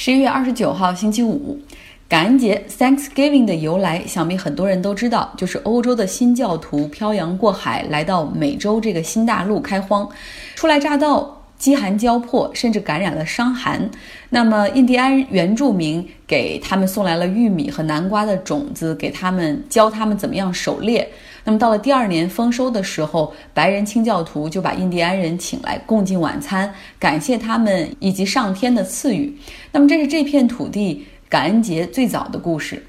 十一月二十九号，星期五，感恩节 （Thanksgiving） 的由来，想必很多人都知道，就是欧洲的新教徒漂洋过海来到美洲这个新大陆开荒，初来乍到，饥寒交迫，甚至感染了伤寒。那么，印第安原住民给他们送来了玉米和南瓜的种子，给他们教他们怎么样狩猎。那么到了第二年丰收的时候，白人清教徒就把印第安人请来共进晚餐，感谢他们以及上天的赐予。那么这是这片土地感恩节最早的故事。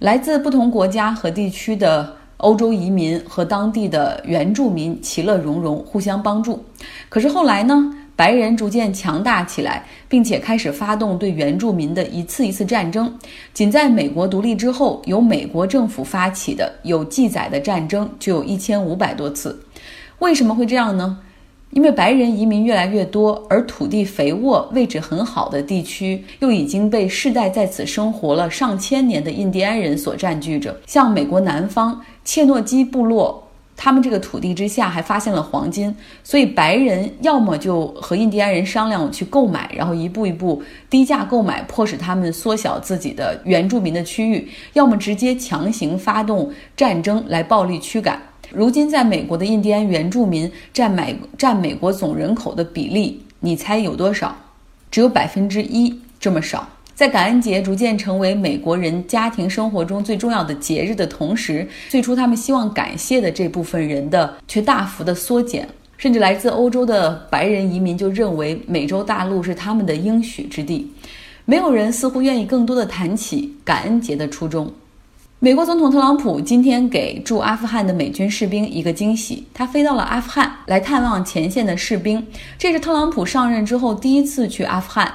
来自不同国家和地区的欧洲移民和当地的原住民其乐融融，互相帮助。可是后来呢？白人逐渐强大起来，并且开始发动对原住民的一次一次战争。仅在美国独立之后，由美国政府发起的有记载的战争就有一千五百多次。为什么会这样呢？因为白人移民越来越多，而土地肥沃、位置很好的地区又已经被世代在此生活了上千年的印第安人所占据着。像美国南方切诺基部落。他们这个土地之下还发现了黄金，所以白人要么就和印第安人商量去购买，然后一步一步低价购买，迫使他们缩小自己的原住民的区域；要么直接强行发动战争来暴力驱赶。如今，在美国的印第安原住民占美占美国总人口的比例，你猜有多少？只有百分之一，这么少。在感恩节逐渐成为美国人家庭生活中最重要的节日的同时，最初他们希望感谢的这部分人的却大幅的缩减，甚至来自欧洲的白人移民就认为美洲大陆是他们的应许之地。没有人似乎愿意更多的谈起感恩节的初衷。美国总统特朗普今天给驻阿富汗的美军士兵一个惊喜，他飞到了阿富汗来探望前线的士兵，这是特朗普上任之后第一次去阿富汗。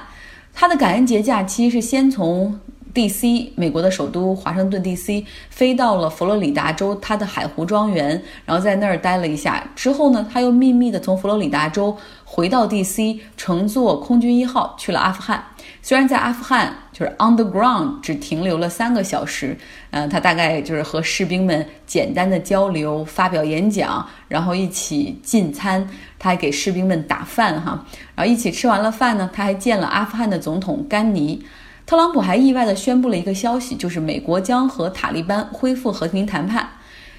他的感恩节假期是先从 D.C. 美国的首都华盛顿 D.C. 飞到了佛罗里达州他的海湖庄园，然后在那儿待了一下。之后呢，他又秘密的从佛罗里达州回到 D.C. 乘坐空军一号去了阿富汗。虽然在阿富汗就是 on the ground 只停留了三个小时，嗯，他大概就是和士兵们简单的交流、发表演讲，然后一起进餐。他还给士兵们打饭哈，然后一起吃完了饭呢，他还见了阿富汗的总统甘尼。特朗普还意外地宣布了一个消息，就是美国将和塔利班恢复和平谈判。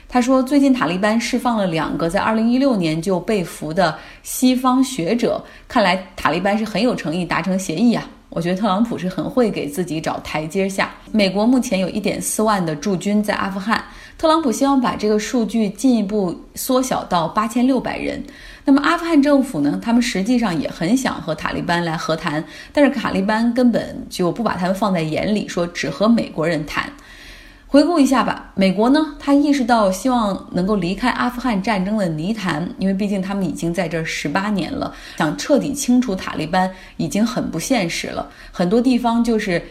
他说，最近塔利班释放了两个在2016年就被俘的西方学者，看来塔利班是很有诚意达成协议啊。我觉得特朗普是很会给自己找台阶下。美国目前有一点四万的驻军在阿富汗，特朗普希望把这个数据进一步缩小到八千六百人。那么阿富汗政府呢？他们实际上也很想和塔利班来和谈，但是塔利班根本就不把他们放在眼里，说只和美国人谈。回顾一下吧，美国呢，他意识到希望能够离开阿富汗战争的泥潭，因为毕竟他们已经在这十八年了，想彻底清除塔利班已经很不现实了。很多地方就是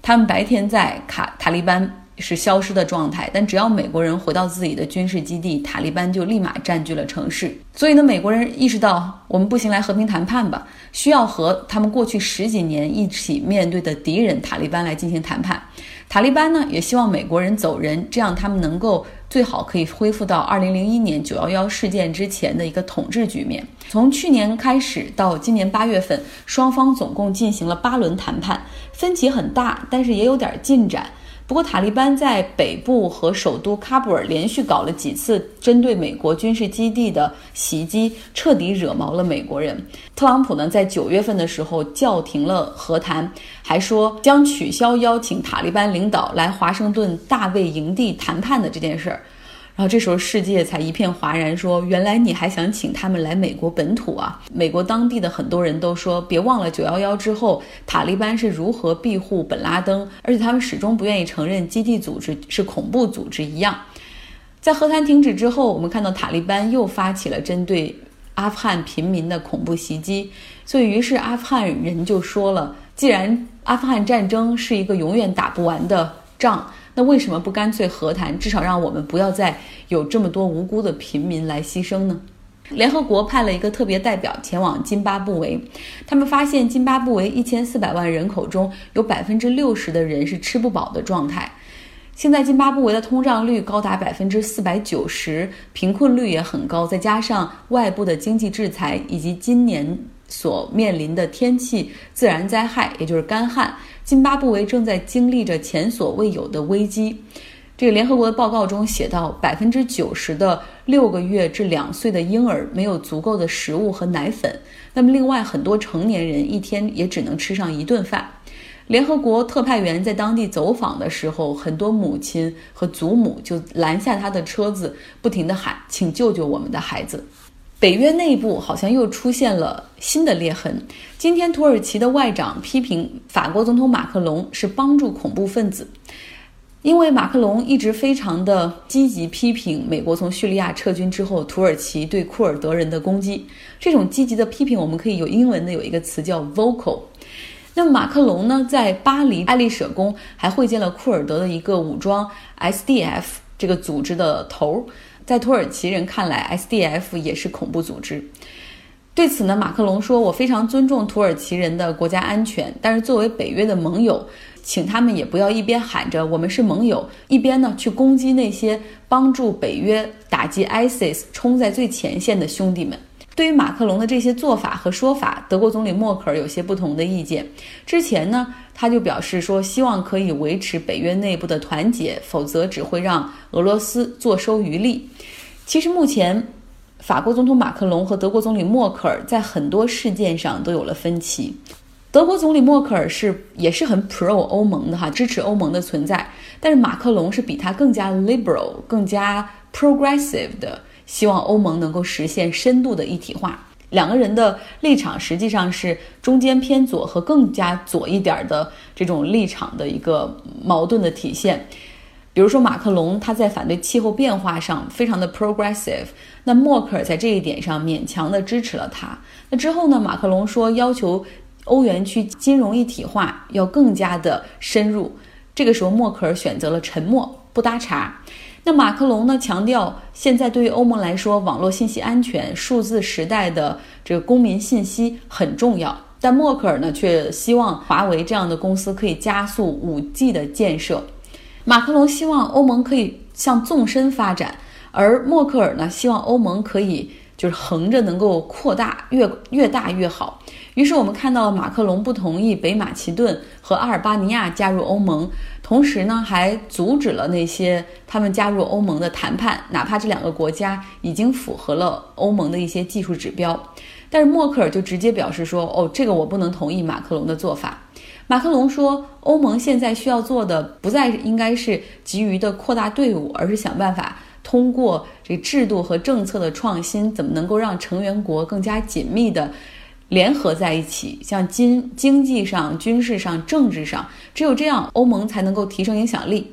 他们白天在卡塔利班。是消失的状态，但只要美国人回到自己的军事基地，塔利班就立马占据了城市。所以呢，美国人意识到我们不行，来和平谈判吧，需要和他们过去十几年一起面对的敌人塔利班来进行谈判。塔利班呢，也希望美国人走人，这样他们能够最好可以恢复到二零零一年九幺幺事件之前的一个统治局面。从去年开始到今年八月份，双方总共进行了八轮谈判，分歧很大，但是也有点进展。不过，塔利班在北部和首都喀布尔连续搞了几次针对美国军事基地的袭击，彻底惹毛了美国人。特朗普呢，在九月份的时候叫停了和谈，还说将取消邀请塔利班领导来华盛顿大卫营地谈判的这件事儿。然后这时候世界才一片哗然，说原来你还想请他们来美国本土啊？美国当地的很多人都说，别忘了九幺幺之后塔利班是如何庇护本拉登，而且他们始终不愿意承认基地组织是恐怖组织一样。在和谈停止之后，我们看到塔利班又发起了针对阿富汗平民的恐怖袭击，所以于是阿富汗人就说了，既然阿富汗战争是一个永远打不完的仗。那为什么不干脆和谈？至少让我们不要再有这么多无辜的平民来牺牲呢？联合国派了一个特别代表前往津巴布韦，他们发现津巴布韦一千四百万人口中有百分之六十的人是吃不饱的状态。现在津巴布韦的通胀率高达百分之四百九十，贫困率也很高，再加上外部的经济制裁以及今年所面临的天气自然灾害，也就是干旱。津巴布韦正在经历着前所未有的危机。这个联合国的报告中写到，百分之九十的六个月至两岁的婴儿没有足够的食物和奶粉。那么，另外很多成年人一天也只能吃上一顿饭。联合国特派员在当地走访的时候，很多母亲和祖母就拦下他的车子，不停地喊：“请救救我们的孩子！”北约内部好像又出现了新的裂痕。今天，土耳其的外长批评法国总统马克龙是帮助恐怖分子。因为马克龙一直非常的积极批评美国从叙利亚撤军之后，土耳其对库尔德人的攻击。这种积极的批评，我们可以有英文的有一个词叫 vocal。那么马克龙呢，在巴黎爱丽舍宫还会见了库尔德的一个武装 SDF 这个组织的头儿。在土耳其人看来，SDF 也是恐怖组织。对此呢，马克龙说：“我非常尊重土耳其人的国家安全，但是作为北约的盟友。”请他们也不要一边喊着我们是盟友，一边呢去攻击那些帮助北约打击 ISIS 冲在最前线的兄弟们。对于马克龙的这些做法和说法，德国总理默克尔有些不同的意见。之前呢，他就表示说，希望可以维持北约内部的团结，否则只会让俄罗斯坐收渔利。其实目前，法国总统马克龙和德国总理默克尔在很多事件上都有了分歧。德国总理默克尔是也是很 pro 欧盟的哈，支持欧盟的存在。但是马克龙是比他更加 liberal、更加 progressive 的，希望欧盟能够实现深度的一体化。两个人的立场实际上是中间偏左和更加左一点的这种立场的一个矛盾的体现。比如说马克龙他在反对气候变化上非常的 progressive，那默克尔在这一点上勉强的支持了他。那之后呢，马克龙说要求。欧元区金融一体化要更加的深入，这个时候默克尔选择了沉默不搭茬。那马克龙呢强调，现在对于欧盟来说，网络信息安全、数字时代的这个公民信息很重要。但默克尔呢却希望华为这样的公司可以加速五 G 的建设。马克龙希望欧盟可以向纵深发展，而默克尔呢希望欧盟可以就是横着能够扩大，越越大越好。于是我们看到马克龙不同意北马其顿和阿尔巴尼亚加入欧盟，同时呢还阻止了那些他们加入欧盟的谈判，哪怕这两个国家已经符合了欧盟的一些技术指标。但是默克尔就直接表示说：“哦，这个我不能同意马克龙的做法。”马克龙说：“欧盟现在需要做的不再应该是急于的扩大队伍，而是想办法通过这制度和政策的创新，怎么能够让成员国更加紧密的。”联合在一起，像经经济上、军事上、政治上，只有这样，欧盟才能够提升影响力。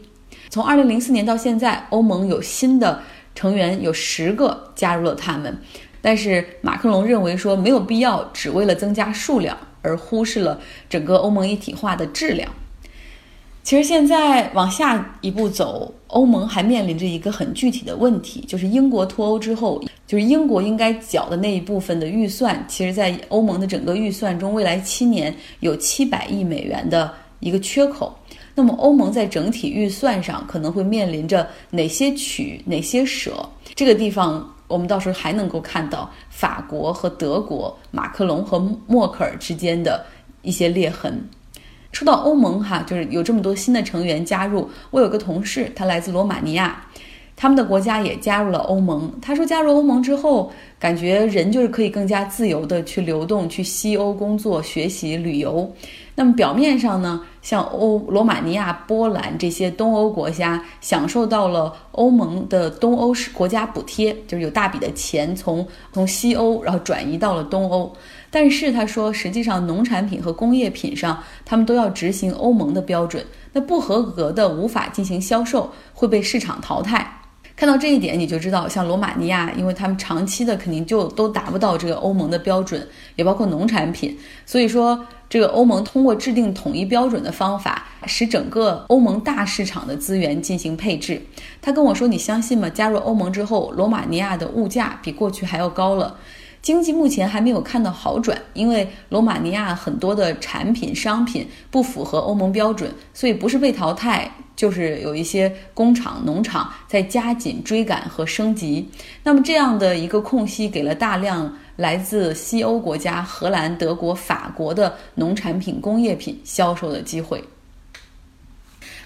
从二零零四年到现在，欧盟有新的成员有十个加入了他们，但是马克龙认为说没有必要只为了增加数量而忽视了整个欧盟一体化的质量。其实现在往下一步走，欧盟还面临着一个很具体的问题，就是英国脱欧之后，就是英国应该缴的那一部分的预算，其实，在欧盟的整个预算中，未来七年有七百亿美元的一个缺口。那么，欧盟在整体预算上可能会面临着哪些取、哪些舍？这个地方，我们到时候还能够看到法国和德国、马克龙和默克尔之间的一些裂痕。说到欧盟哈，就是有这么多新的成员加入。我有个同事，他来自罗马尼亚，他们的国家也加入了欧盟。他说，加入欧盟之后，感觉人就是可以更加自由的去流动，去西欧工作、学习、旅游。那么表面上呢，像欧罗马尼亚、波兰这些东欧国家享受到了欧盟的东欧国家补贴，就是有大笔的钱从从西欧然后转移到了东欧。但是他说，实际上农产品和工业品上，他们都要执行欧盟的标准。那不合格的无法进行销售，会被市场淘汰。看到这一点，你就知道，像罗马尼亚，因为他们长期的肯定就都达不到这个欧盟的标准，也包括农产品。所以说，这个欧盟通过制定统一标准的方法，使整个欧盟大市场的资源进行配置。他跟我说：“你相信吗？加入欧盟之后，罗马尼亚的物价比过去还要高了。”经济目前还没有看到好转，因为罗马尼亚很多的产品商品不符合欧盟标准，所以不是被淘汰，就是有一些工厂农场在加紧追赶和升级。那么这样的一个空隙，给了大量来自西欧国家荷兰、德国、法国的农产品、工业品销售的机会。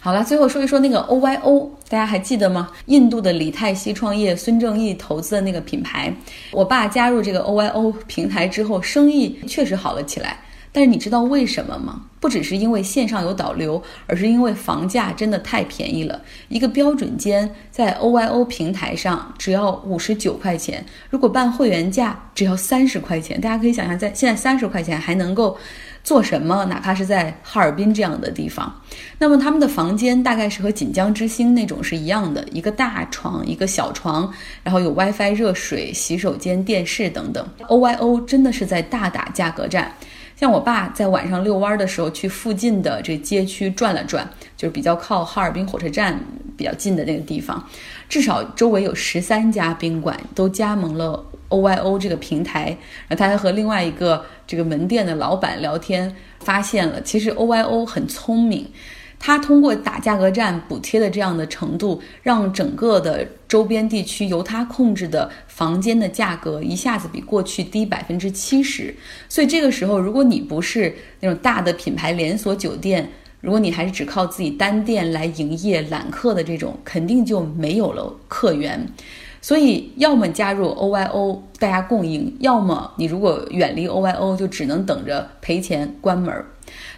好了，最后说一说那个 OYO，大家还记得吗？印度的李泰熙创业，孙正义投资的那个品牌。我爸加入这个 OYO 平台之后，生意确实好了起来。但是你知道为什么吗？不只是因为线上有导流，而是因为房价真的太便宜了。一个标准间在 OYO 平台上只要五十九块钱，如果办会员价只要三十块钱。大家可以想象，在现在三十块钱还能够。做什么？哪怕是在哈尔滨这样的地方，那么他们的房间大概是和锦江之星那种是一样的，一个大床，一个小床，然后有 WiFi、热水、洗手间、电视等等。OYO 真的是在大打价格战。像我爸在晚上遛弯的时候，去附近的这街区转了转，就是比较靠哈尔滨火车站比较近的那个地方，至少周围有十三家宾馆都加盟了。OYO 这个平台，然后他还和另外一个这个门店的老板聊天，发现了其实 OYO 很聪明，他通过打价格战补贴的这样的程度，让整个的周边地区由他控制的房间的价格一下子比过去低百分之七十。所以这个时候，如果你不是那种大的品牌连锁酒店，如果你还是只靠自己单店来营业揽客的这种，肯定就没有了客源。所以，要么加入 OYO，大家共赢；要么你如果远离 OYO，就只能等着赔钱关门。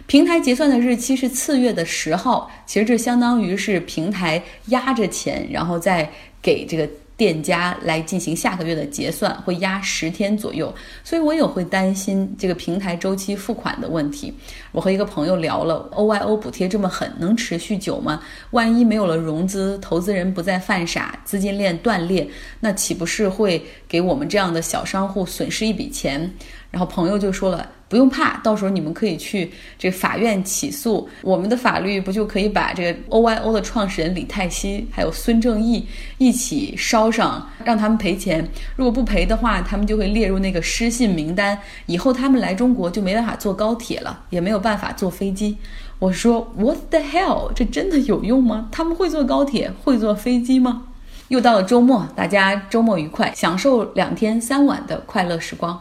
平台结算的日期是次月的十号，其实这相当于是平台压着钱，然后再给这个。店家来进行下个月的结算，会压十天左右，所以我也会担心这个平台周期付款的问题。我和一个朋友聊了，OYO 补贴这么狠，能持续久吗？万一没有了融资，投资人不再犯傻，资金链断裂，那岂不是会给我们这样的小商户损失一笔钱？然后朋友就说了。不用怕，到时候你们可以去这个法院起诉，我们的法律不就可以把这个 OYO 的创始人李泰熙还有孙正义一起烧上，让他们赔钱。如果不赔的话，他们就会列入那个失信名单，以后他们来中国就没办法坐高铁了，也没有办法坐飞机。我说 What the hell？这真的有用吗？他们会坐高铁，会坐飞机吗？又到了周末，大家周末愉快，享受两天三晚的快乐时光。